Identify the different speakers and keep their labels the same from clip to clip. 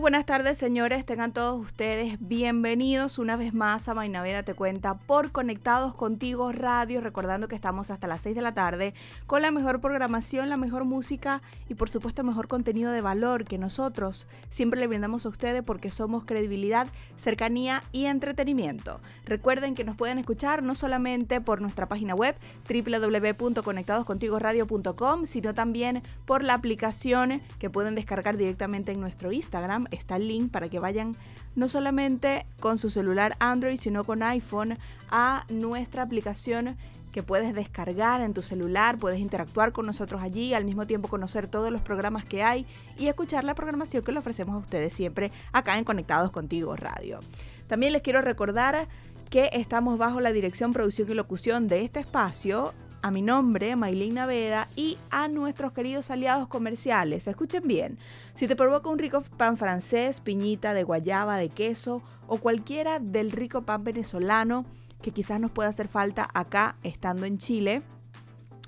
Speaker 1: Buenas tardes, señores. Tengan todos ustedes bienvenidos una vez más a Mainaveda Te Cuenta por Conectados Contigo Radio. Recordando que estamos hasta las 6 de la tarde con la mejor programación, la mejor música y, por supuesto, mejor contenido de valor que nosotros siempre le brindamos a ustedes porque somos credibilidad, cercanía y entretenimiento. Recuerden que nos pueden escuchar no solamente por nuestra página web www.conectadoscontigoradio.com, sino también por la aplicación que pueden descargar directamente en nuestro Instagram está el link para que vayan no solamente con su celular Android, sino con iPhone a nuestra aplicación que puedes descargar en tu celular, puedes interactuar con nosotros allí, al mismo tiempo conocer todos los programas que hay y escuchar la programación que le ofrecemos a ustedes siempre acá en Conectados Contigo Radio. También les quiero recordar que estamos bajo la dirección, producción y locución de este espacio a mi nombre, Maylin Naveda, y a nuestros queridos aliados comerciales. Escuchen bien, si te provoca un rico pan francés, piñita de guayaba, de queso o cualquiera del rico pan venezolano que quizás nos pueda hacer falta acá estando en Chile,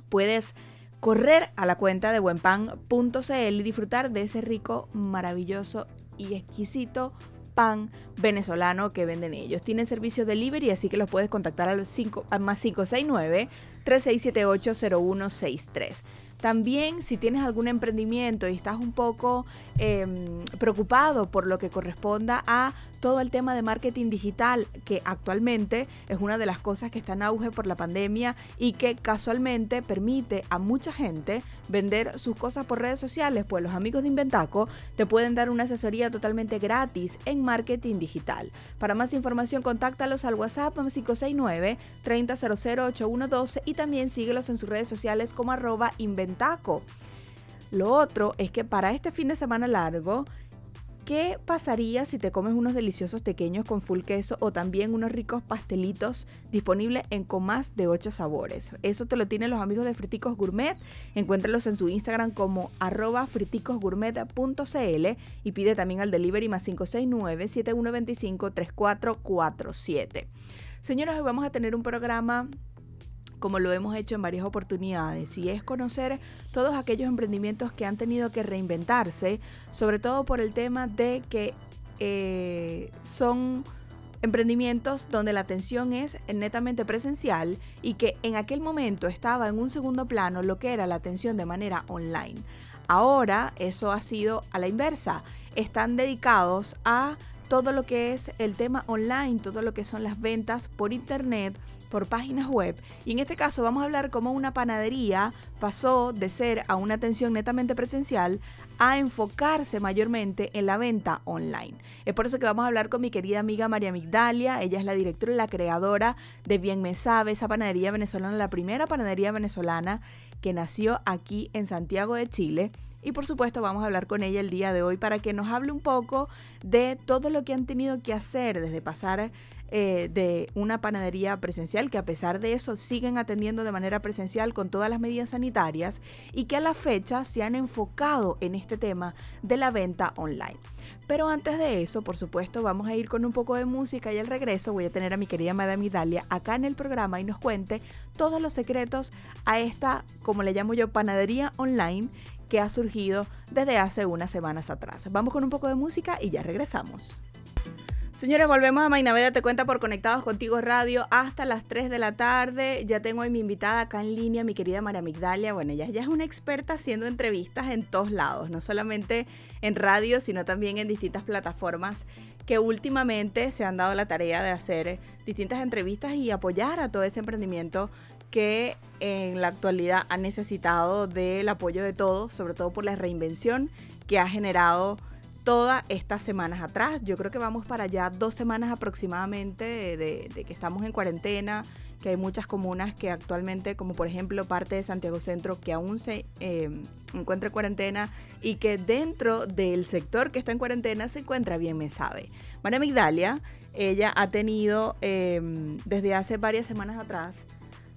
Speaker 1: puedes correr a la cuenta de buenpan.cl y disfrutar de ese rico, maravilloso y exquisito pan venezolano que venden ellos. Tienen servicio delivery, así que los puedes contactar al, 5, al más 569 3678 0163. También si tienes algún emprendimiento y estás un poco em, preocupado por lo que corresponda a todo el tema de marketing digital, que actualmente es una de las cosas que está en auge por la pandemia y que casualmente permite a mucha gente vender sus cosas por redes sociales, pues los amigos de Inventaco te pueden dar una asesoría totalmente gratis en marketing digital. Para más información, contáctalos al WhatsApp 569 30008112 y también síguelos en sus redes sociales como arroba Inventaco. Lo otro es que para este fin de semana largo, ¿Qué pasaría si te comes unos deliciosos pequeños con full queso o también unos ricos pastelitos disponibles en con más de 8 sabores? Eso te lo tienen los amigos de Friticos Gourmet. Encuéntralos en su Instagram como arroba friticosgourmet.cl y pide también al delivery más 569-7125-3447. Señoras, hoy vamos a tener un programa como lo hemos hecho en varias oportunidades, y es conocer todos aquellos emprendimientos que han tenido que reinventarse, sobre todo por el tema de que eh, son emprendimientos donde la atención es netamente presencial y que en aquel momento estaba en un segundo plano lo que era la atención de manera online. Ahora eso ha sido a la inversa. Están dedicados a todo lo que es el tema online, todo lo que son las ventas por internet, por páginas web. Y en este caso vamos a hablar cómo una panadería pasó de ser a una atención netamente presencial a enfocarse mayormente en la venta online. Es por eso que vamos a hablar con mi querida amiga María Migdalia. Ella es la directora y la creadora de Bien Me Sabe, esa panadería venezolana, la primera panadería venezolana que nació aquí en Santiago de Chile. Y por supuesto vamos a hablar con ella el día de hoy para que nos hable un poco de todo lo que han tenido que hacer desde pasar eh, de una panadería presencial que a pesar de eso siguen atendiendo de manera presencial con todas las medidas sanitarias y que a la fecha se han enfocado en este tema de la venta online. Pero antes de eso, por supuesto, vamos a ir con un poco de música y al regreso voy a tener a mi querida Madame Idalia acá en el programa y nos cuente todos los secretos a esta, como le llamo yo, panadería online que ha surgido desde hace unas semanas atrás. Vamos con un poco de música y ya regresamos. Señores, volvemos a Mainaveda Te Cuenta por Conectados Contigo Radio hasta las 3 de la tarde. Ya tengo a mi invitada acá en línea, mi querida María Migdalia. Bueno, ella ya es una experta haciendo entrevistas en todos lados, no solamente en radio, sino también en distintas plataformas que últimamente se han dado la tarea de hacer distintas entrevistas y apoyar a todo ese emprendimiento que en la actualidad ha necesitado del apoyo de todos, sobre todo por la reinvención que ha generado todas estas semanas atrás. Yo creo que vamos para allá dos semanas aproximadamente de, que estamos en cuarentena, que hay muchas comunas que actualmente, como por ejemplo parte de Santiago Centro, que aún se eh, encuentra en cuarentena y que dentro del sector que está en cuarentena se encuentra bien, me sabe. María Migdalia ella ha tenido em, desde hace varias semanas atrás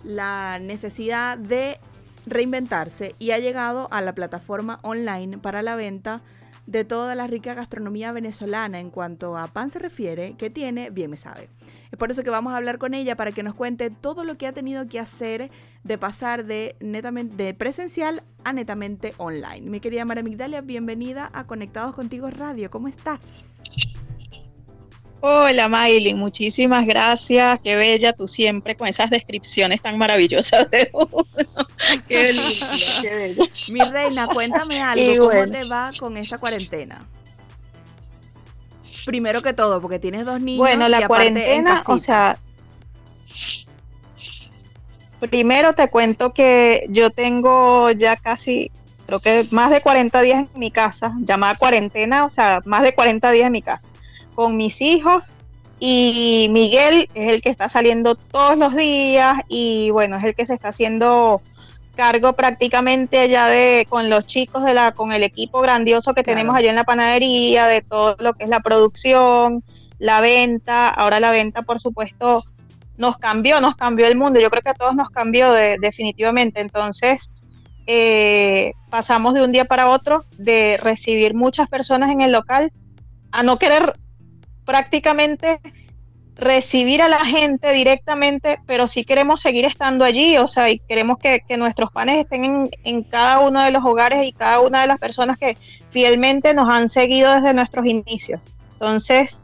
Speaker 1: la necesidad de reinventarse y ha llegado a la plataforma online para la venta de toda la rica gastronomía venezolana en cuanto a pan se refiere, que tiene, bien me sabe. Es por eso que vamos a hablar con ella para que nos cuente todo lo que ha tenido que hacer de pasar de netamente presencial a netamente online. Mi querida Mara Migdalia, bienvenida a Conectados Contigo Radio. ¿Cómo estás?
Speaker 2: Hola Maylin, muchísimas gracias. Qué bella tú siempre con esas descripciones tan maravillosas de uno. Qué
Speaker 1: qué bella. Mi reina, cuéntame algo. ¿Cómo te va con esta cuarentena? Primero que todo, porque tienes dos niños.
Speaker 2: Bueno, la cuarentena, o sea, primero te cuento que yo tengo ya casi, creo que más de 40 días en mi casa, llamada cuarentena, o sea, más de 40 días en mi casa con mis hijos y Miguel es el que está saliendo todos los días y bueno, es el que se está haciendo cargo prácticamente allá de con los chicos de la con el equipo grandioso que tenemos allá en la panadería, de todo lo que es la producción, la venta, ahora la venta por supuesto nos cambió, nos cambió el mundo, yo creo que a todos nos cambió definitivamente, entonces eh, pasamos de un día para otro de recibir muchas personas en el local a no querer prácticamente recibir a la gente directamente, pero sí queremos seguir estando allí, o sea, y queremos que, nuestros panes estén en, cada uno de los hogares y cada una de las personas que fielmente nos han seguido desde nuestros inicios. Entonces,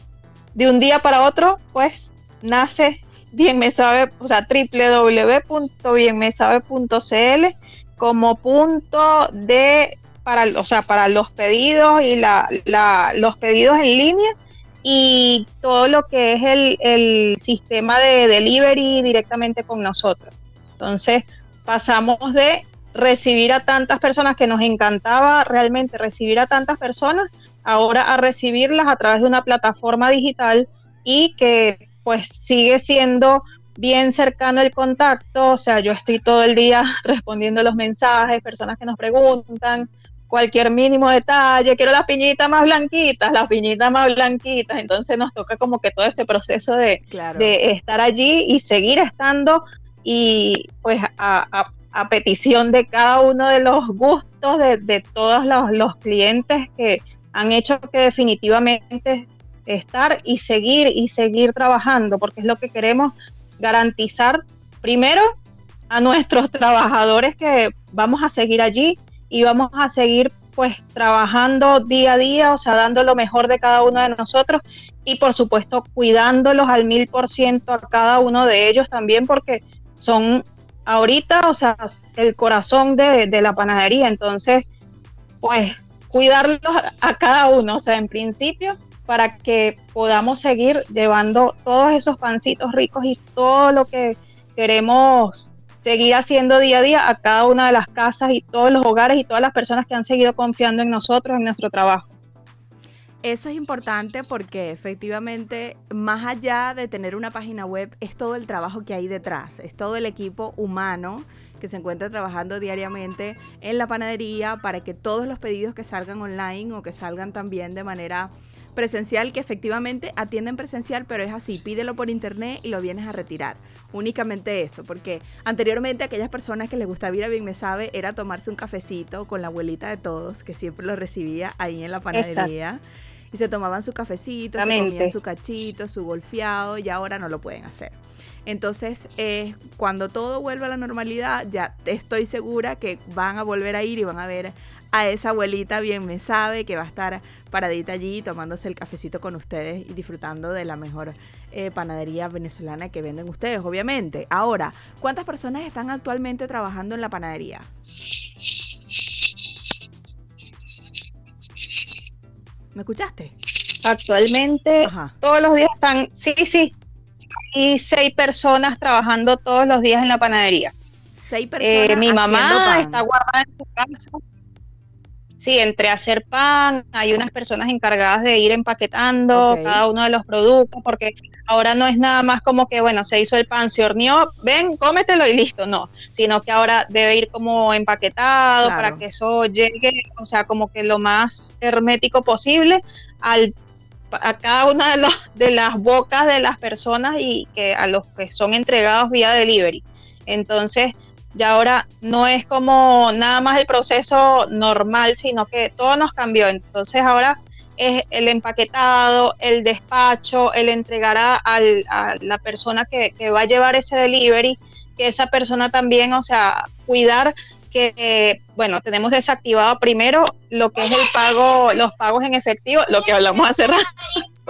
Speaker 2: de un día para otro, pues nace Bien Me Sabe, o sea, www.bienmesabe.cl como punto de, para, o sea, para los pedidos y la, los pedidos en línea y todo lo que es el, sistema de delivery directamente con nosotros. Entonces, pasamos de recibir a tantas personas que nos encantaba realmente recibir a tantas personas, ahora a recibirlas a través de una plataforma digital y que pues sigue siendo bien cercano el contacto, o sea, yo estoy todo el día respondiendo los mensajes, personas que nos preguntan, cualquier mínimo detalle, quiero las piñitas más blanquitas, las piñitas más blanquitas, entonces nos toca como que todo ese proceso de, de estar allí y seguir estando y pues a, petición de cada uno de los gustos de, de todos los, los clientes que han hecho que definitivamente estar y seguir y seguir trabajando, porque es lo que queremos garantizar primero a nuestros trabajadores que vamos a seguir allí, y vamos a seguir pues trabajando día a día, o sea, dando lo mejor de cada uno de nosotros y por supuesto cuidándolos al mil por ciento a cada uno de ellos también porque son ahorita, o sea, el corazón de, de la panadería, entonces pues cuidarlos a cada uno, o sea, en principio para que podamos seguir llevando todos esos pancitos ricos y todo lo que queremos seguir haciendo día a día a cada una de las casas y todos los hogares y todas las personas que han seguido confiando en nosotros, en nuestro trabajo.
Speaker 1: Eso es importante porque efectivamente, más allá de tener una página web, es todo el trabajo que hay detrás, es todo el equipo humano que se encuentra trabajando diariamente en la panadería para que todos los pedidos que salgan online o que salgan también de manera presencial, que efectivamente atienden presencial, pero es así, pídelo por internet y lo vienes a retirar únicamente eso, porque anteriormente aquellas personas que les gustaba ir a Bien Me Sabe era tomarse un cafecito con la abuelita de todos, que siempre lo recibía ahí en la panadería. Y se tomaban su cafecito, se comían su cachito, su golfeado, y ahora no lo pueden hacer. Entonces, eh, cuando todo vuelva a la normalidad, ya estoy segura que van a volver a ir y van a ver a esa abuelita bien me sabe que va a estar paradita allí tomándose el cafecito con ustedes y disfrutando de la mejor eh, panadería venezolana que venden ustedes, obviamente. Ahora, ¿cuántas personas están actualmente trabajando en la panadería? ¿Me escuchaste?
Speaker 2: Actualmente todos los días están, sí, sí, y seis personas trabajando todos los días en la panadería.
Speaker 1: Seis personas.
Speaker 2: Eh, mi mamá está guardada en su casa Sí, entre hacer pan, hay unas personas encargadas de ir empaquetando cada uno de los productos, porque ahora no es nada más como que, bueno, se hizo el pan, se horneó, ven, cómetelo y listo, no, sino que ahora debe ir como empaquetado para que eso llegue, o sea, como que lo más hermético posible al a cada una de, de las bocas de las personas y que a los que son entregados vía delivery. Entonces, ya ahora no es como nada más el proceso normal, sino que todo nos cambió. Entonces ahora es el empaquetado, el despacho, el entregar a, la persona que, va a llevar ese delivery, que esa persona también, o sea, cuidar que, bueno, tenemos desactivado primero lo que es el pago, los pagos en efectivo, lo que hablamos hace rato.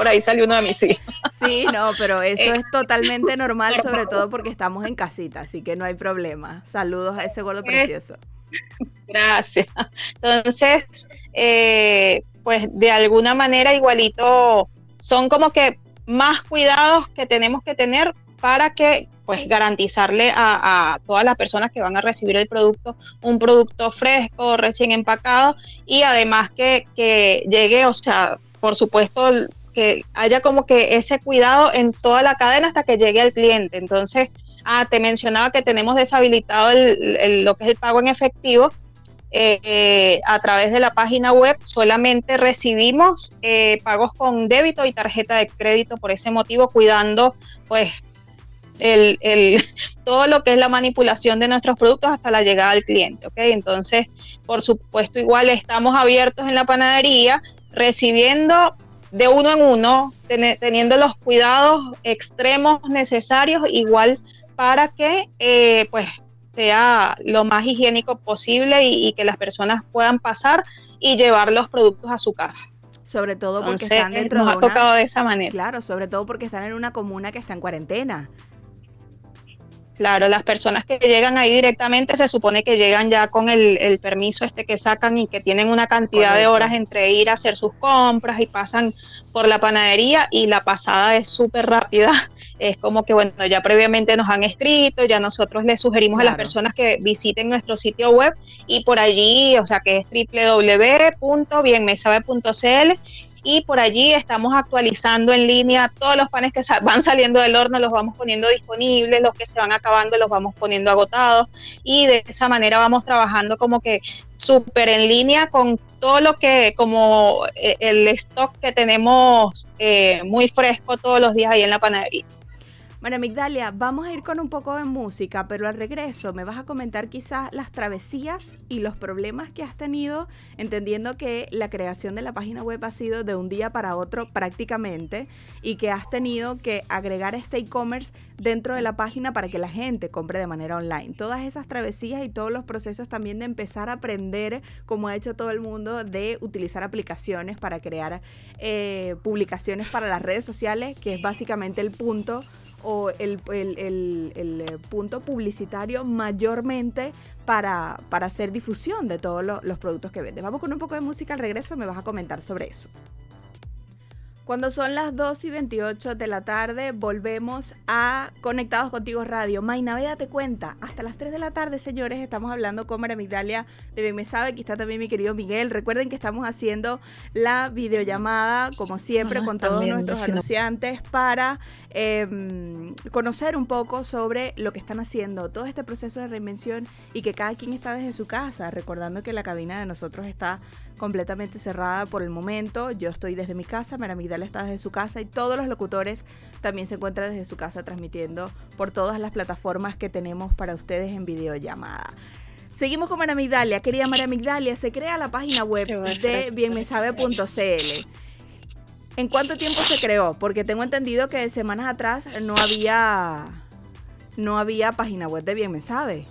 Speaker 2: Por ahí salió uno de mis hijos.
Speaker 1: Sí, no, pero eso es totalmente normal, sobre todo porque estamos en casita, así que no hay problema. Saludos a ese gordo eh, precioso.
Speaker 2: Gracias. Entonces, eh, pues de alguna manera igualito son como que más cuidados que tenemos que tener para que pues garantizarle a, todas las personas que van a recibir el producto un producto fresco, recién empacado y además que, que llegue, o sea, por supuesto que haya como que ese cuidado en toda la cadena hasta que llegue al cliente. Entonces, ah, te mencionaba que tenemos deshabilitado lo que es el pago en efectivo. Eh, a través de la página web solamente recibimos eh, pagos con débito y tarjeta de crédito por ese motivo, cuidando pues el, todo lo que es la manipulación de nuestros productos hasta la llegada al cliente. Entonces, por supuesto, igual estamos abiertos en la panadería recibiendo de uno en uno, teniendo los cuidados extremos necesarios, igual para que eh, pues sea lo más higiénico posible y, que las personas puedan pasar y llevar los productos a su casa.
Speaker 1: Sobre todo porque están dentro
Speaker 2: de una, de esa manera.
Speaker 1: Claro, sobre todo porque están en una comuna que está en cuarentena.
Speaker 2: Claro, las personas que llegan ahí directamente se supone que llegan ya con el, permiso este que sacan y que tienen una cantidad de horas entre ir a hacer sus compras y pasan por la panadería y la pasada es súper rápida. Es como que, bueno, ya previamente nos han escrito, ya nosotros les sugerimos a las personas que visiten nuestro sitio web y por allí, o sea que es www.bienmesabe.cl y por allí estamos actualizando en línea todos los panes que van saliendo del horno, los vamos poniendo disponibles, los que se van acabando los vamos poniendo agotados y de esa manera vamos trabajando como que súper en línea con todo lo que, como eh, el stock que tenemos eh, muy fresco todos los días ahí en la panadería.
Speaker 1: Bueno, Migdalia, vamos a ir con un poco de música, pero al regreso me vas a comentar quizás las travesías y los problemas que has tenido, entendiendo que la creación de la página web ha sido de un día para otro prácticamente y que has tenido que agregar este e-commerce dentro de la página para que la gente compre de manera online. Todas esas travesías y todos los procesos también de empezar a aprender, como ha hecho todo el mundo, de utilizar aplicaciones para crear eh, publicaciones para las redes sociales, que es básicamente el punto o el, eh, punto publicitario mayormente para, hacer difusión de todos los productos que venden. Vamos con un poco de música al regreso, me vas a comentar sobre eso. Cuando son las 2 y 28 de la tarde, volvemos a Conectados Contigo Radio. Mayna, date cuenta, hasta las 3 de la tarde, señores, estamos hablando con María Migdalia de Bien Me Sabe. Aquí está también mi querido Miguel. Recuerden que estamos haciendo la videollamada, como siempre, con todos nuestros anunciantes para em, conocer un poco sobre lo que están haciendo, todo este proceso de reinvención y que cada quien está desde su casa, recordando que la cabina de nosotros está completamente cerrada por el momento. Yo estoy desde mi casa, Maramigdala está desde su casa y todos los locutores también se encuentran desde su casa transmitiendo por todas las plataformas que tenemos para ustedes en videollamada. Seguimos con Maramigdalia. Querida Maramigdalia, se crea la página web de bienmesabe.cl. ¿En cuánto tiempo se creó? Porque tengo entendido que semanas atrás no había no había página web de Bien Me Sabe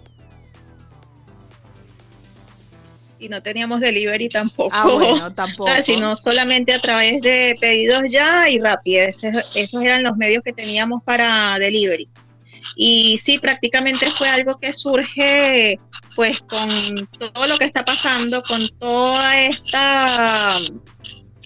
Speaker 2: y no teníamos delivery tampoco. Ah, bueno, tampoco. sino solamente a través de pedidos ya y rápido. Esos, eran los medios que teníamos para delivery. Y sí, prácticamente fue algo que surge pues con todo lo que está pasando, con toda esta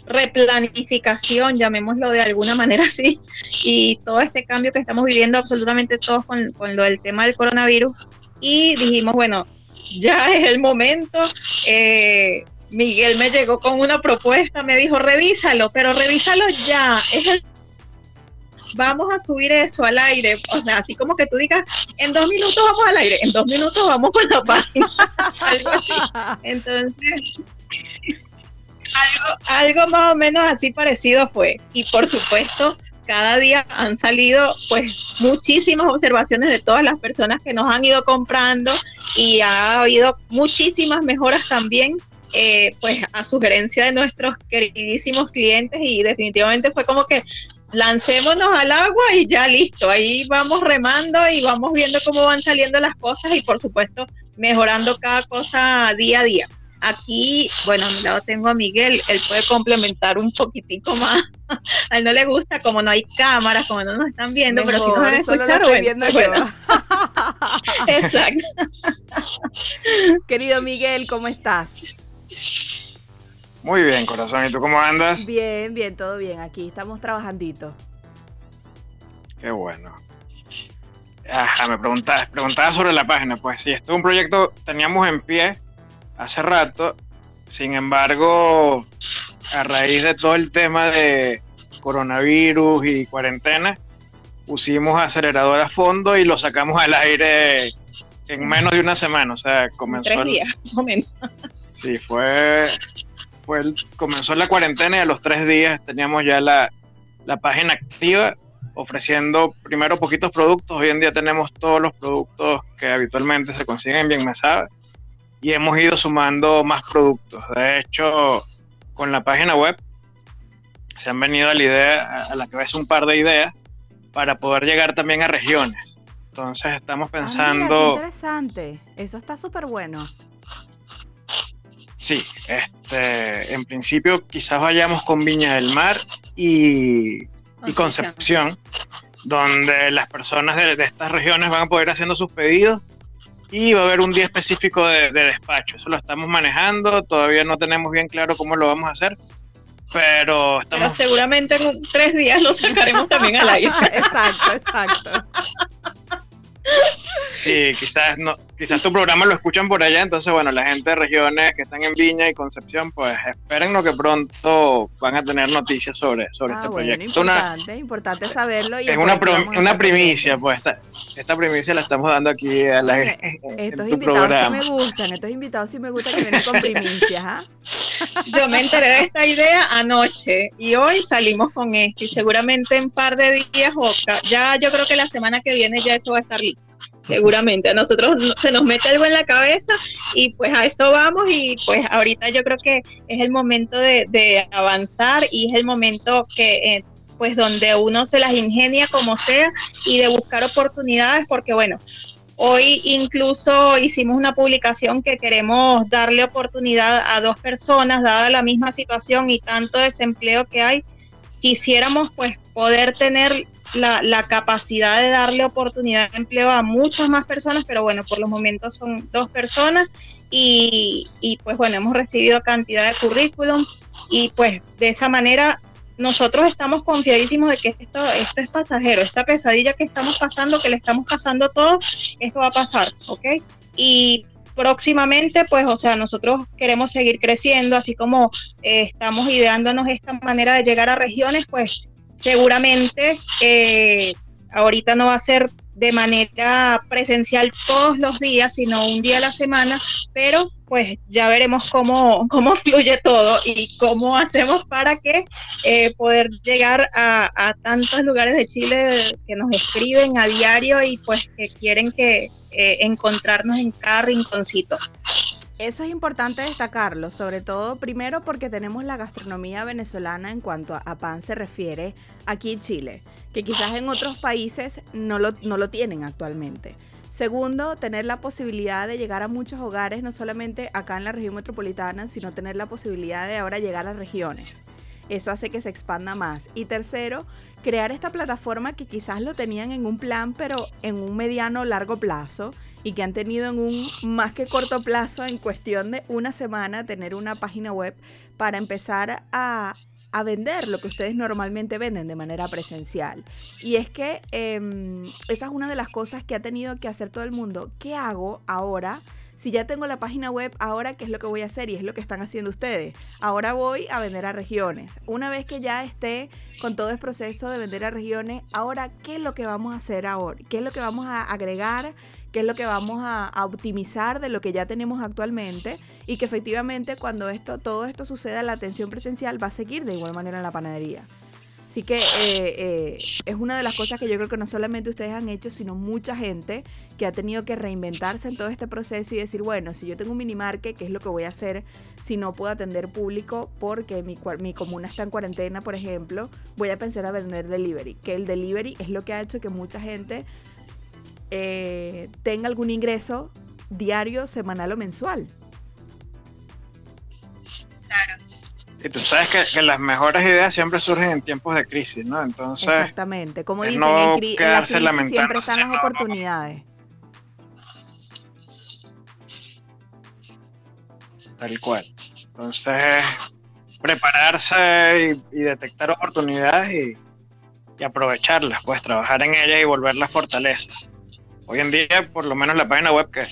Speaker 2: replanificación, llamémoslo de alguna manera así, y todo este cambio que estamos viviendo absolutamente todos con, con lo del tema del coronavirus. Y dijimos, bueno, ya es el momento. Eh, Miguel me llegó con una propuesta, me dijo, revísalo, pero revísalo ya. Vamos a subir eso al aire. O sea, así como que tú digas, en dos minutos vamos al aire, en dos minutos vamos con la página. Algo así. Entonces, algo, algo más o menos así parecido fue. Y por supuesto, cada día han salido pues muchísimas observaciones de todas las personas que nos han ido comprando y ha habido muchísimas mejoras también eh, pues a sugerencia de nuestros queridísimos clientes y definitivamente fue como que lancémonos al agua y ya listo, ahí vamos remando y vamos viendo cómo van saliendo las cosas y por supuesto mejorando cada cosa día a día. Aquí, bueno, a mi lado tengo a Miguel, él puede complementar un poquitico más. a él no le gusta, como no hay cámaras, como no nos están viendo, pero si nos van a escuchar, bueno,
Speaker 1: Exacto. Querido Miguel, ¿cómo estás?
Speaker 3: Muy bien, corazón. ¿Y tú cómo andas?
Speaker 1: Bien, bien, todo bien. Aquí estamos trabajandito.
Speaker 3: Qué bueno. Ajá, me preguntabas, preguntaba sobre la página. Pues sí, esto es un proyecto teníamos en pie hace rato. Sin embargo, a raíz de todo el tema de coronavirus y cuarentena, pusimos acelerador a fondo y lo sacamos al aire en menos de una semana. O sea, comenzó.
Speaker 2: Tres días, menos.
Speaker 3: Sí, fue comenzó la cuarentena y a los tres días teníamos ya la, página activa ofreciendo primero poquitos productos. Hoy en día tenemos todos los productos que habitualmente se consiguen bien me sabe y hemos ido sumando más productos. De hecho, con la página web se han venido a la idea, a la cabeza un par de ideas para poder llegar también a regiones. Entonces estamos ah, pensando...
Speaker 1: interesante, eso está súper bueno.
Speaker 3: Sí, este, en principio quizás vayamos con Viña del Mar y, Concepción, donde las personas de, estas regiones van a poder haciendo sus pedidos y va a haber un día específico de, despacho. Eso lo estamos manejando, todavía no tenemos bien claro cómo lo vamos a hacer, pero estamos...
Speaker 2: Pero seguramente en tres días lo sacaremos también al aire.
Speaker 1: exacto, exacto.
Speaker 3: Sí, quizás no, quizás tu programa lo escuchan por allá, entonces bueno, la gente de regiones que están en Viña y Concepción, pues esperen lo que pronto van a tener noticias sobre, sobre ah, este proyecto.
Speaker 1: Importante, importante saberlo.
Speaker 3: es una, una primicia, pues esta, esta, primicia la estamos dando aquí a la
Speaker 1: Estos invitados sí me gustan, estos invitados sí me gustan que vienen con primicias. ¿ah?
Speaker 2: Yo me enteré de esta idea anoche y hoy salimos con esto y seguramente en un par de días o ya yo creo que la semana que viene ya eso va a estar listo seguramente. A nosotros se nos mete algo en la cabeza y pues a eso vamos y pues ahorita yo creo que es el momento de, avanzar y es el momento que... Eh, pues donde uno se las ingenia como sea y de buscar oportunidades porque bueno, Hoy incluso hicimos una publicación que queremos darle oportunidad a dos personas, dada la misma situación y tanto desempleo que hay. Quisiéramos pues poder tener la, capacidad de darle oportunidad de empleo a muchas más personas, pero bueno, por los momentos son dos personas y, pues bueno, hemos recibido cantidad de currículum y pues de esa manera nosotros estamos confiadísimos de que esto, esto es pasajero, esta pesadilla que estamos pasando, que le estamos pasando a todos, esto va a pasar, ¿ok? Y próximamente, pues, o sea, nosotros queremos seguir creciendo, así como eh, estamos ideándonos esta manera de llegar a regiones, pues seguramente eh, ahorita no va a ser de manera presencial todos los días, sino un día a la semana, pero pues ya veremos cómo, cómo fluye todo y cómo hacemos para que eh, poder llegar a, tantos lugares de Chile que nos escriben a diario y pues que quieren que eh, encontrarnos en cada rinconcito.
Speaker 1: Eso es importante destacarlo, sobre todo primero porque tenemos la gastronomía venezolana en cuanto a, pan se refiere aquí en Chile, que quizás en otros países no lo, no lo tienen actualmente. Segundo, tener la posibilidad de llegar a muchos hogares, no solamente acá en la región metropolitana, sino tener la posibilidad de ahora llegar a regiones. Eso hace que se expanda más. Y tercero, crear esta plataforma que quizás lo tenían en un plan, pero en un mediano largo plazo y que han tenido en un más que corto plazo, en cuestión de una semana, tener una página web para empezar a, vender lo que ustedes normalmente venden de manera presencial. Y es que em, esa es una de las cosas que ha tenido que hacer todo el mundo. ¿Qué hago ahora? Si ya tengo la página web, ahora qué es lo que voy a hacer y es lo que están haciendo ustedes. Ahora voy a vender a regiones. Una vez que ya esté con todo el proceso de vender a regiones, ahora qué es lo que vamos a hacer ahora, qué es lo que vamos a agregar, qué es lo que vamos a, optimizar de lo que ya tenemos actualmente y que efectivamente cuando esto, todo esto suceda, la atención presencial va a seguir de igual manera en la panadería. Así que eh, eh, es una de las cosas que yo creo que no solamente ustedes han hecho, sino mucha gente que ha tenido que reinventarse en todo este proceso y decir, bueno, si yo tengo un mini market, ¿qué es lo que voy a hacer si no puedo atender público porque mi, mi comuna está en cuarentena, por ejemplo? Voy a pensar a vender delivery, que el delivery es lo que ha hecho que mucha gente eh, tenga algún ingreso diario, semanal o mensual.
Speaker 3: Y tú sabes que, las mejores ideas siempre surgen en tiempos de crisis, ¿no? Entonces.
Speaker 1: Exactamente. Como dicen, en, la crisis siempre están las oportunidades.
Speaker 3: Tal cual. Entonces, prepararse y, detectar oportunidades y, aprovecharlas, pues trabajar en ellas y volverlas fortalezas. Hoy en día, por lo menos la página web que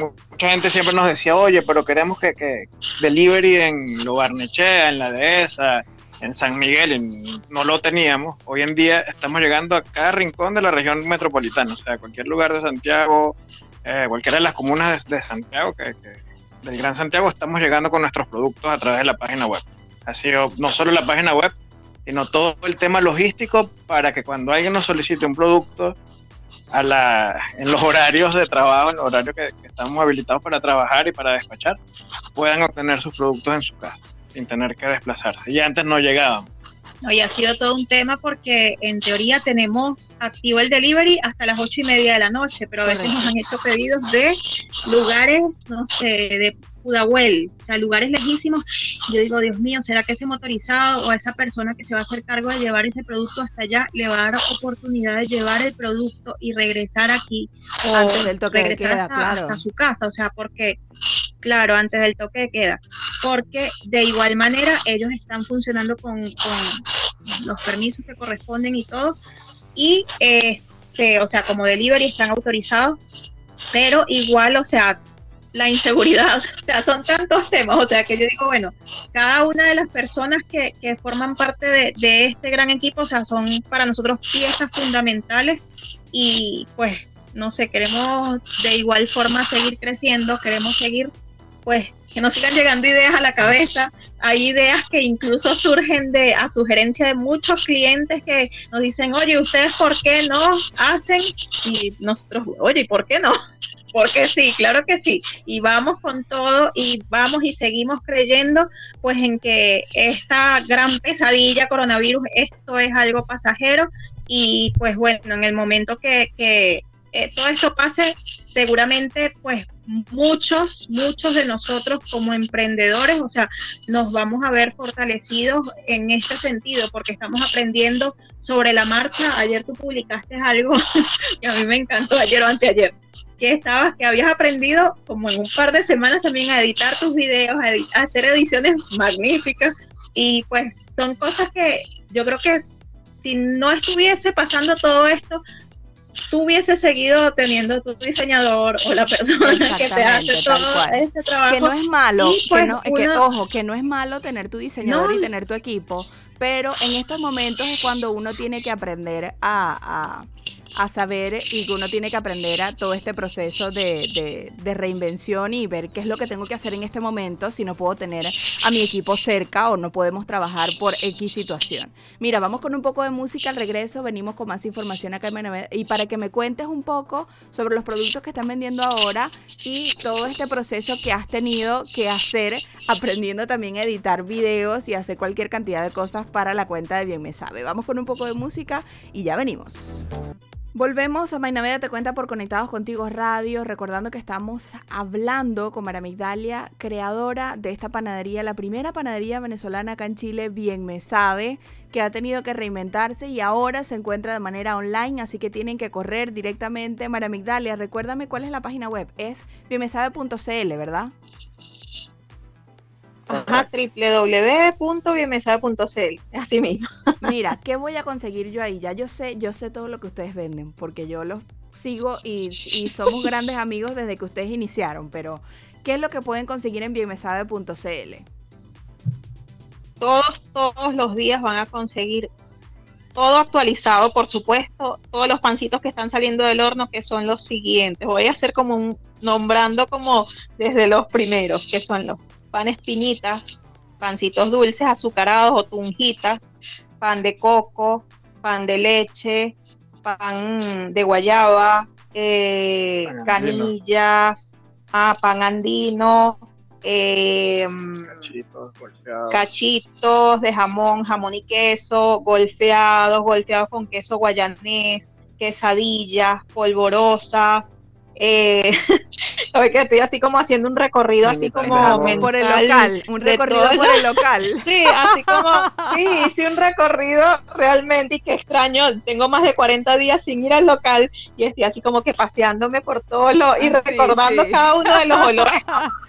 Speaker 3: mucha gente siempre nos decía, oye, pero queremos que, que delivery en Lo Barnechea, en la Dehesa, en San Miguel, y no lo teníamos. Hoy en día estamos llegando a cada rincón de la región metropolitana, o sea, cualquier lugar de Santiago, eh, cualquiera de las comunas de, Santiago, que, del Gran Santiago, estamos llegando con nuestros productos a través de la página web. Ha sido no solo la página web, sino todo el tema logístico para que cuando alguien nos solicite un producto, a la, en los horarios de trabajo, en los horarios que, estamos habilitados para trabajar y para despachar, puedan obtener sus productos en su casa sin tener que desplazarse. Y antes no llegaban.
Speaker 2: No, y ha sido todo un tema porque en teoría tenemos activo el delivery hasta las ocho y media de la noche, pero a veces nos han hecho pedidos de lugares, no sé, de Pudahuel, o sea, lugares lejísimos. Yo digo, Dios mío, ¿será que ese motorizado o esa persona que se va a hacer cargo de llevar ese producto hasta allá le va a dar oportunidad de llevar el producto y regresar aquí o
Speaker 1: antes del toque de queda,
Speaker 2: hasta,
Speaker 1: claro.
Speaker 2: su casa? O sea, porque, claro, antes del toque de queda, porque de igual manera ellos están funcionando con, los permisos que corresponden y todo, y este, o sea, como delivery están autorizados, pero igual, o sea, la inseguridad, o sea, son tantos temas, o sea, que yo digo, bueno, cada una de las personas que, que forman parte de, de, este gran equipo, o sea, son para nosotros piezas fundamentales y pues, no sé, queremos de igual forma seguir creciendo, queremos seguir, pues, que nos sigan llegando ideas a la cabeza. Hay ideas que incluso surgen de a sugerencia de muchos clientes que nos dicen, oye, ¿ustedes por qué no hacen? Y nosotros, oye, ¿por qué no? Porque sí, claro que sí. Y vamos con todo y vamos y seguimos creyendo pues en que esta gran pesadilla coronavirus, esto es algo pasajero y pues bueno, en el momento que, eh, todo esto pase, seguramente pues muchos, muchos de nosotros como emprendedores, o sea, nos vamos a ver fortalecidos en este sentido, porque estamos aprendiendo sobre la marcha. Ayer tú publicaste algo que a mí me encantó, ayer o anteayer, que estabas, que habías aprendido como en un par de semanas también a editar tus videos, a, a hacer ediciones magníficas, y pues son cosas que yo creo que si no estuviese pasando todo esto, tú hubieses seguido teniendo tu diseñador o la persona que te hace todo ese trabajo.
Speaker 1: Que no es malo, que, pues no, que, ojo, que no es malo tener tu diseñador y tener tu equipo, pero en estos momentos es cuando uno tiene que aprender a, a saber y que uno tiene que aprender a todo este proceso de, de, reinvención y ver qué es lo que tengo que hacer en este momento si no puedo tener a mi equipo cerca o no podemos trabajar por X situación. Mira, vamos con un poco de música al regreso, venimos con más información acá en y para que me cuentes un poco sobre los productos que están vendiendo ahora y todo este proceso que has tenido que hacer aprendiendo también a editar videos y hacer cualquier cantidad de cosas para la cuenta de Bien Me Sabe. Vamos con un poco de música y ya venimos. Volvemos a Mainaveda Te Cuenta por Conectados Contigo Radio, recordando que estamos hablando con Mara Migdalia, creadora de esta panadería, la primera panadería venezolana acá en Chile, bien me sabe, que ha tenido que reinventarse y ahora se encuentra de manera online, así que tienen que correr directamente. Mara Migdalia, recuérdame cuál es la página web, es bienmesabe.cl, ¿verdad?
Speaker 2: Ajá, www.bienmesada.cl, así mismo.
Speaker 1: Mira, ¿qué voy a conseguir yo ahí? Ya yo sé, yo sé todo lo que ustedes venden, porque yo los sigo y, y somos grandes amigos desde que ustedes iniciaron, pero ¿qué es lo que pueden conseguir en biemesabe.cl?
Speaker 2: Todos, todos los días van a conseguir todo actualizado, por supuesto, todos los pancitos que están saliendo del horno, que son los siguientes. Voy a hacer como un, nombrando como desde los primeros, que son los panes pinitas, pancitos dulces, azucarados o tunjitas, pan de coco, pan de leche, pan de guayaba, eh, canillas, ah, pan andino, eh, cachitos, de jamón, jamón y queso, golfeados, golfeados con queso guayanés, quesadillas, polvorosas. Eh, que estoy así como haciendo un recorrido así como
Speaker 1: por el local, un recorrido por el local.
Speaker 2: Sí, así como, sí, hice un recorrido realmente y qué extraño, tengo más de 40 días sin ir al local y estoy así como que paseándome por todo lo y recordando cada uno de los olores.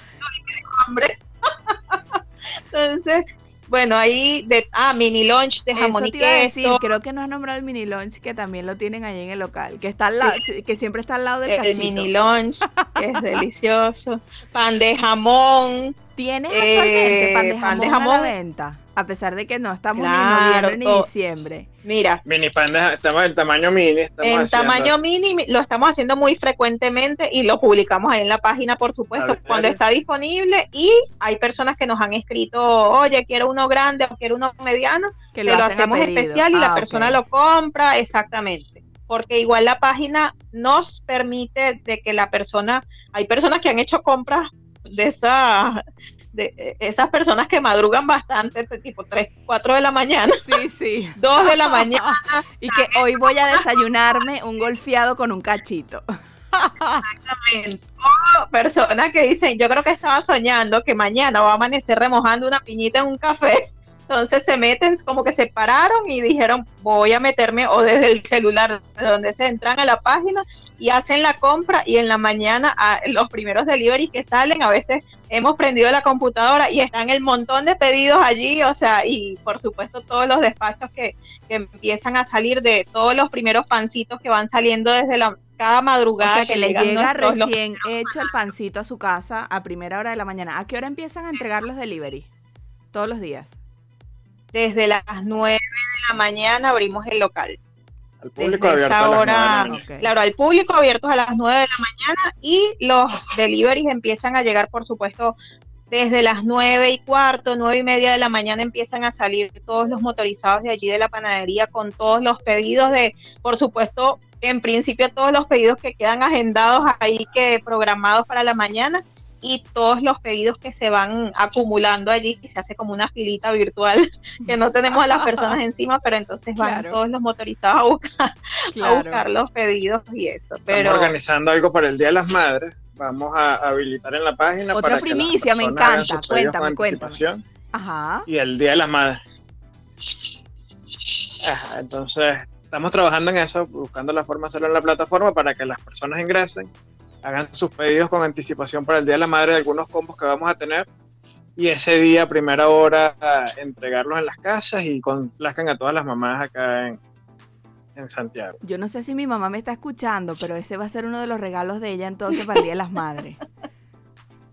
Speaker 2: hambre. Entonces, bueno, ahí de ah, mini lunch de jamón y queso.
Speaker 1: creo que no has nombrado el mini lunch que también lo tienen ahí en el local, que está al lado, que siempre está al lado del
Speaker 2: el mini lunch, que es delicioso. Pan de jamón.
Speaker 1: ¿Tienes actualmente pan de eh, jamón, pan de jamón a la venta? A pesar de que no estamos ni en noviembre ni diciembre.
Speaker 2: Mira.
Speaker 3: Mini pan de, estamos en tamaño mini.
Speaker 2: en tamaño mini lo estamos haciendo muy frecuentemente y lo publicamos ahí en la página, por supuesto, cuando está disponible. Y hay personas que nos han escrito, oye, quiero uno grande o quiero uno mediano, que lo, hacemos especial y la ah, persona lo compra, exactamente porque igual la página nos permite de que la persona, hay personas que han hecho compras de esa de eh, esas personas que madrugan bastante, tipo 3, 4 de la mañana.
Speaker 1: Sí, sí.
Speaker 2: 2 de la mañana.
Speaker 1: y que hoy voy a desayunarme un golfeado con un cachito.
Speaker 2: Exactamente. O personas que dicen, yo creo que estaba soñando que mañana va a amanecer remojando una piñita en un café. Entonces se meten, como que se pararon y dijeron, voy a meterme o desde el celular, de donde se entran a la página y hacen la compra y en la mañana a los primeros deliveries que salen, a veces hemos prendido la computadora y están el montón de pedidos allí, o sea, y por supuesto todos los despachos que, que empiezan a salir de todos los primeros pancitos que van saliendo desde la cada madrugada. O
Speaker 1: sea, que, le llega recién hecho el pancito a su casa a primera hora de la mañana. ¿A qué hora empiezan a entregar los delivery? Todos los días
Speaker 2: desde las 9 de la mañana abrimos el local.
Speaker 3: Al público abierto a las
Speaker 2: 9 Claro, al público abierto a las 9 de la mañana y los deliveries empiezan a llegar, por supuesto, desde las 9 y cuarto, 9 y media de la mañana empiezan a salir todos los motorizados de allí de la panadería con todos los pedidos de, por supuesto, en principio todos los pedidos que quedan agendados ahí que programados para la mañana y todos los pedidos que se van acumulando allí y se hace como una filita virtual que no tenemos a las personas encima, pero entonces van todos los motorizados a buscar, a buscar los pedidos y eso. Pero
Speaker 3: Estamos organizando algo para el Día de las Madres. Vamos a habilitar en la página.
Speaker 1: Otra primicia, me encanta. Cuéntame, cuéntame.
Speaker 3: Ajá. Y el Día de las Madres. Ajá, entonces, estamos trabajando en eso, buscando la forma de hacerlo en la plataforma para que las personas ingresen hagan sus pedidos con anticipación para el Día de la Madre de algunos combos que vamos a tener. Y ese día, primera hora, entregarlos en las casas y complazcan a todas las mamás acá en, en Santiago.
Speaker 1: Yo no sé si mi mamá me está escuchando, pero ese va a ser uno de los regalos de ella entonces para el Día de las Madres.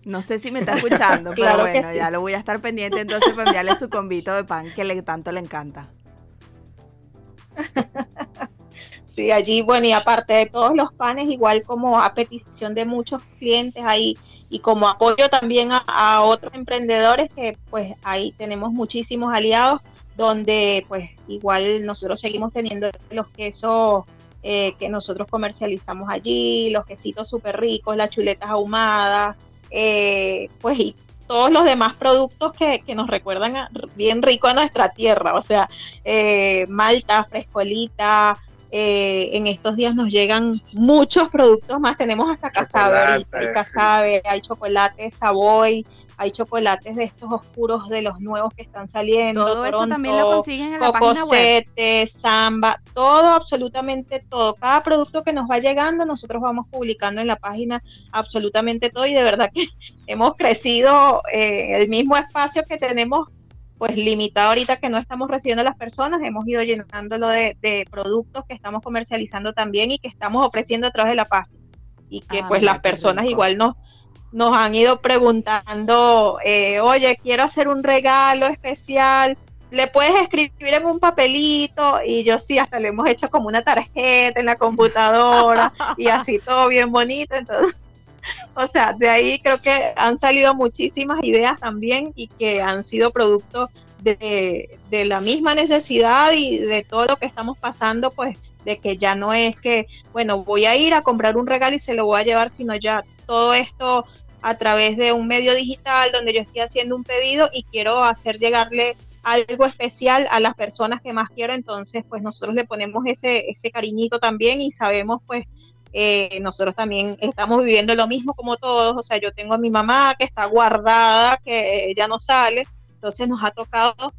Speaker 1: No sé si me está escuchando, pero bueno, ya lo voy a estar pendiente entonces para enviarle su convito de pan que le tanto le encanta.
Speaker 2: Sí, allí, bueno, y aparte de todos los panes, igual como a petición de muchos clientes ahí y como apoyo también a, otros emprendedores que pues ahí tenemos muchísimos aliados donde pues igual nosotros seguimos teniendo los quesos eh, que nosotros comercializamos allí, los quesitos súper ricos, las chuletas ahumadas, eh, pues y todos los demás productos que, nos recuerdan bien rico a nuestra tierra, o sea, eh, malta, frescolita, eh, en estos días nos llegan muchos productos más. Tenemos hasta casabe, hay casabe, hay chocolate Savoy, hay chocolates de estos oscuros de los nuevos que están saliendo.
Speaker 1: Todo eso también lo consiguen en la página web.
Speaker 2: samba, todo, absolutamente todo. Cada producto que nos va llegando, nosotros vamos publicando en la página absolutamente todo y de verdad que hemos crecido eh, el mismo espacio que tenemos pues limitado ahorita que no estamos recibiendo a las personas, hemos ido llenándolo de, de productos que estamos comercializando también y que estamos ofreciendo a través de la página. Y que
Speaker 1: Ah,
Speaker 2: pues
Speaker 1: mira,
Speaker 2: las personas igual nos, nos han ido preguntando, eh, oye, quiero hacer un regalo especial, le puedes escribir en un papelito y yo sí, hasta lo hemos hecho como una tarjeta en la computadora y así todo bien bonito, entonces, o sea, de ahí creo que han salido muchísimas ideas también y que han sido producto de, de la misma necesidad y de todo lo que estamos pasando, pues de que ya no es que, bueno, voy a ir a comprar un regalo y se lo voy a llevar, sino ya todo esto a través de un medio digital donde yo estoy haciendo un pedido y quiero hacer llegarle algo especial a las personas que más quiero, entonces pues nosotros le ponemos ese, ese cariñito también y sabemos pues eh, nosotros también estamos viviendo lo mismo como todos, o sea, yo tengo a mi mamá que está guardada, que ya no sale, entonces nos ha tocado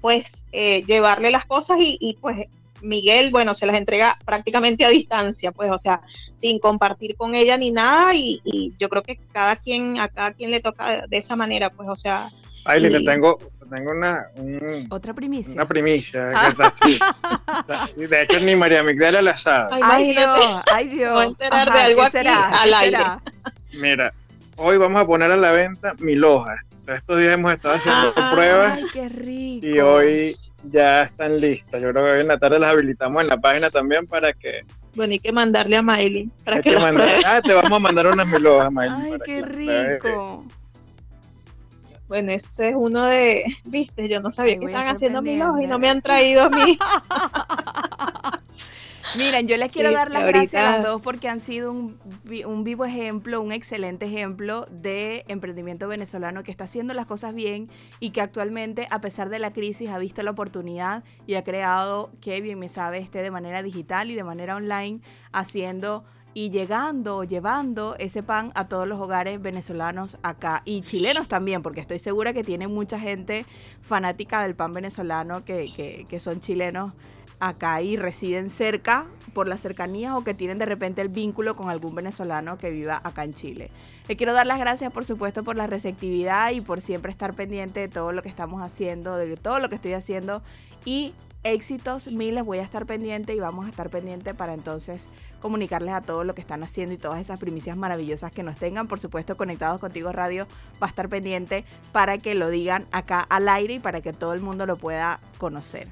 Speaker 2: pues eh, llevarle las cosas y, y, pues Miguel, bueno, se las entrega prácticamente a distancia, pues, o sea, sin compartir con ella ni nada y, y yo creo que cada quien, a cada quien le toca de esa manera, pues, o sea,
Speaker 3: Aileen,
Speaker 2: y-
Speaker 3: te tengo, te tengo una, un-
Speaker 1: Otra primicia.
Speaker 3: una primicia. que está así. O sea, y de hecho, ni María Migdala la sabe.
Speaker 2: Ay,
Speaker 1: Ay. Dios, ay Dios.
Speaker 2: Voy a enterar de algo
Speaker 1: ¿qué
Speaker 2: aquí
Speaker 1: será?
Speaker 2: al
Speaker 1: ¿Qué
Speaker 2: aire.
Speaker 1: será?
Speaker 3: Mira, hoy vamos a poner a la venta mil hojas. Estos días hemos estado haciendo
Speaker 2: Ah,
Speaker 3: pruebas
Speaker 1: Ay, qué rico.
Speaker 3: y hoy ya están listas. Yo creo que hoy en la tarde las habilitamos en la página también para que,
Speaker 2: Bueno, hay que mandarle a Maylin para
Speaker 3: hay
Speaker 2: que
Speaker 3: que
Speaker 2: las
Speaker 3: mandar-
Speaker 2: pruebe.
Speaker 3: Ah, te vamos a mandar unas mil hojas, Maylin,
Speaker 1: Ay, qué
Speaker 3: pruebes.
Speaker 2: Bueno, eso es uno de, viste, yo no sabía que
Speaker 1: estar
Speaker 2: haciendo hojas y no me han traído a mí.
Speaker 1: Miren, yo les quiero
Speaker 2: Sí,
Speaker 1: dar las
Speaker 2: ahorita-
Speaker 1: gracias a las dos porque han sido un, un vivo ejemplo, un excelente ejemplo de emprendimiento venezolano que está haciendo las cosas bien y que actualmente, a pesar de la crisis, ha visto la oportunidad y ha creado que Bien Me Sabe esté de manera digital y de manera online haciendo y llegando, llevando ese pan a todos los hogares venezolanos acá y chilenos también, porque estoy segura que tiene mucha gente fanática del pan venezolano que, que, son chilenos acá y residen cerca por la cercanía o que tienen de repente el vínculo con algún venezolano que viva acá en Chile. Le quiero dar las gracias, por supuesto, por la receptividad y por siempre estar pendiente de todo lo que estamos haciendo, de todo lo que estoy haciendo y éxitos miles. Voy a estar pendiente y vamos a estar pendiente para entonces comunicarles a todo lo que están haciendo y todas esas primicias maravillosas que nos tengan. Por supuesto, conectados contigo radio va a estar pendiente para que lo digan acá al aire y para que todo el mundo lo pueda conocer.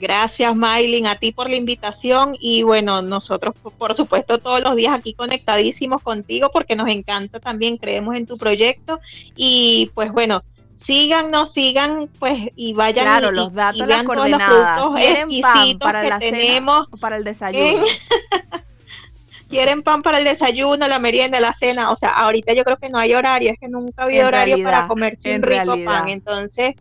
Speaker 2: Gracias, Maylin, a ti por la invitación y bueno, nosotros por supuesto todos los días aquí conectadísimos contigo porque nos encanta también, creemos en tu proyecto y pues bueno, síganos, sigan pues y vayan
Speaker 1: Claro,
Speaker 2: y,
Speaker 1: los datos,
Speaker 2: y
Speaker 1: las
Speaker 2: vean todos los
Speaker 1: coordenadas.
Speaker 2: productos
Speaker 1: ¿Quieren pan
Speaker 2: exquisitos
Speaker 1: para
Speaker 2: que
Speaker 1: la
Speaker 2: tenemos.
Speaker 1: cena para el desayuno?
Speaker 2: Quieren pan para el desayuno, la merienda, la cena, o sea, ahorita yo creo que no hay horario, es que nunca había horario
Speaker 1: realidad,
Speaker 2: para comerse un rico
Speaker 1: realidad.
Speaker 2: pan, entonces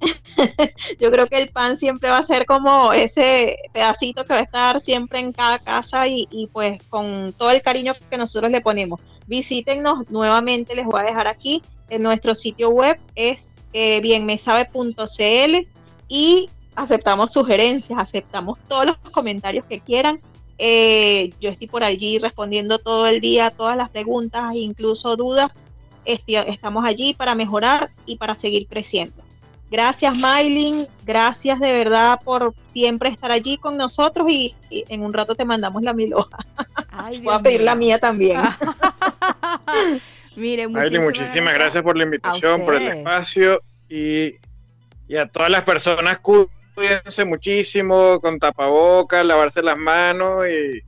Speaker 2: yo creo que el pan siempre va a ser como ese pedacito que va a estar siempre en cada casa y, y pues con todo el cariño que nosotros le ponemos. Visítenos nuevamente, les voy a dejar aquí en nuestro sitio web, es eh, bienmesabe.cl y aceptamos sugerencias, aceptamos todos los comentarios que quieran. Eh, yo estoy por allí respondiendo todo el día todas las preguntas, incluso dudas. Estamos allí para mejorar y para seguir creciendo. Gracias, Maylin. Gracias de verdad por siempre estar allí con nosotros y, y en un rato te mandamos la mil hoja.
Speaker 1: Ay,
Speaker 2: Voy a pedir
Speaker 1: mío.
Speaker 2: la mía también.
Speaker 1: Mire, muchísimas,
Speaker 3: muchísimas gracias por la invitación, por el espacio y, y a todas las personas cuídense muchísimo con tapabocas, lavarse las manos y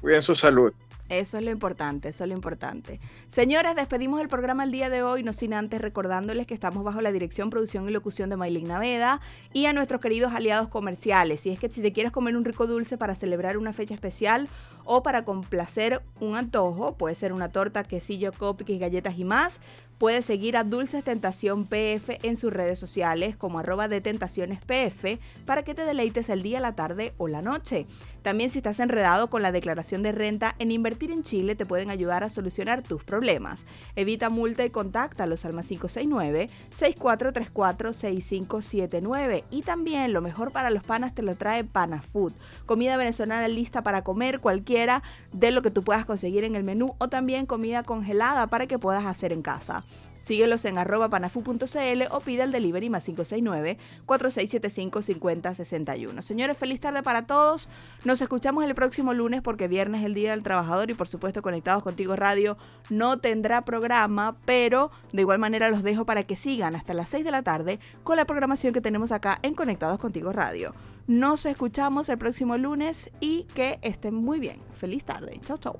Speaker 3: cuiden su salud.
Speaker 1: Eso es lo importante, eso es lo importante. Señores, despedimos el programa el día de hoy, no sin antes recordándoles que estamos bajo la dirección, producción y locución de Maylin Naveda y a nuestros queridos aliados comerciales. Y es que si te quieres comer un rico dulce para celebrar una fecha especial o para complacer un antojo, puede ser una torta, quesillo, cupcakes, galletas y más, puedes seguir a Dulces Tentación PF en sus redes sociales como arroba de tentaciones PF para que te deleites el día, la tarde o la noche. También si estás enredado con la declaración de renta, en Invertir en Chile te pueden ayudar a solucionar tus problemas. Evita multa y contáctalos al más 569-6434-6579. Y también lo mejor para los panas te lo trae Panafood. Comida venezolana lista para comer cualquier de lo que tú puedas conseguir en el menú o también comida congelada para que puedas hacer en casa. Síguelos en arroba panafu.cl o pide el delivery más 569-4675-5061. Señores, feliz tarde para todos. Nos escuchamos el próximo lunes porque viernes es el Día del Trabajador y por supuesto Conectados Contigo Radio no tendrá programa, pero de igual manera los dejo para que sigan hasta las 6 de la tarde con la programación que tenemos acá en Conectados Contigo Radio. Nos escuchamos el próximo lunes y que estén muy bien. Feliz tarde. Chau, chau.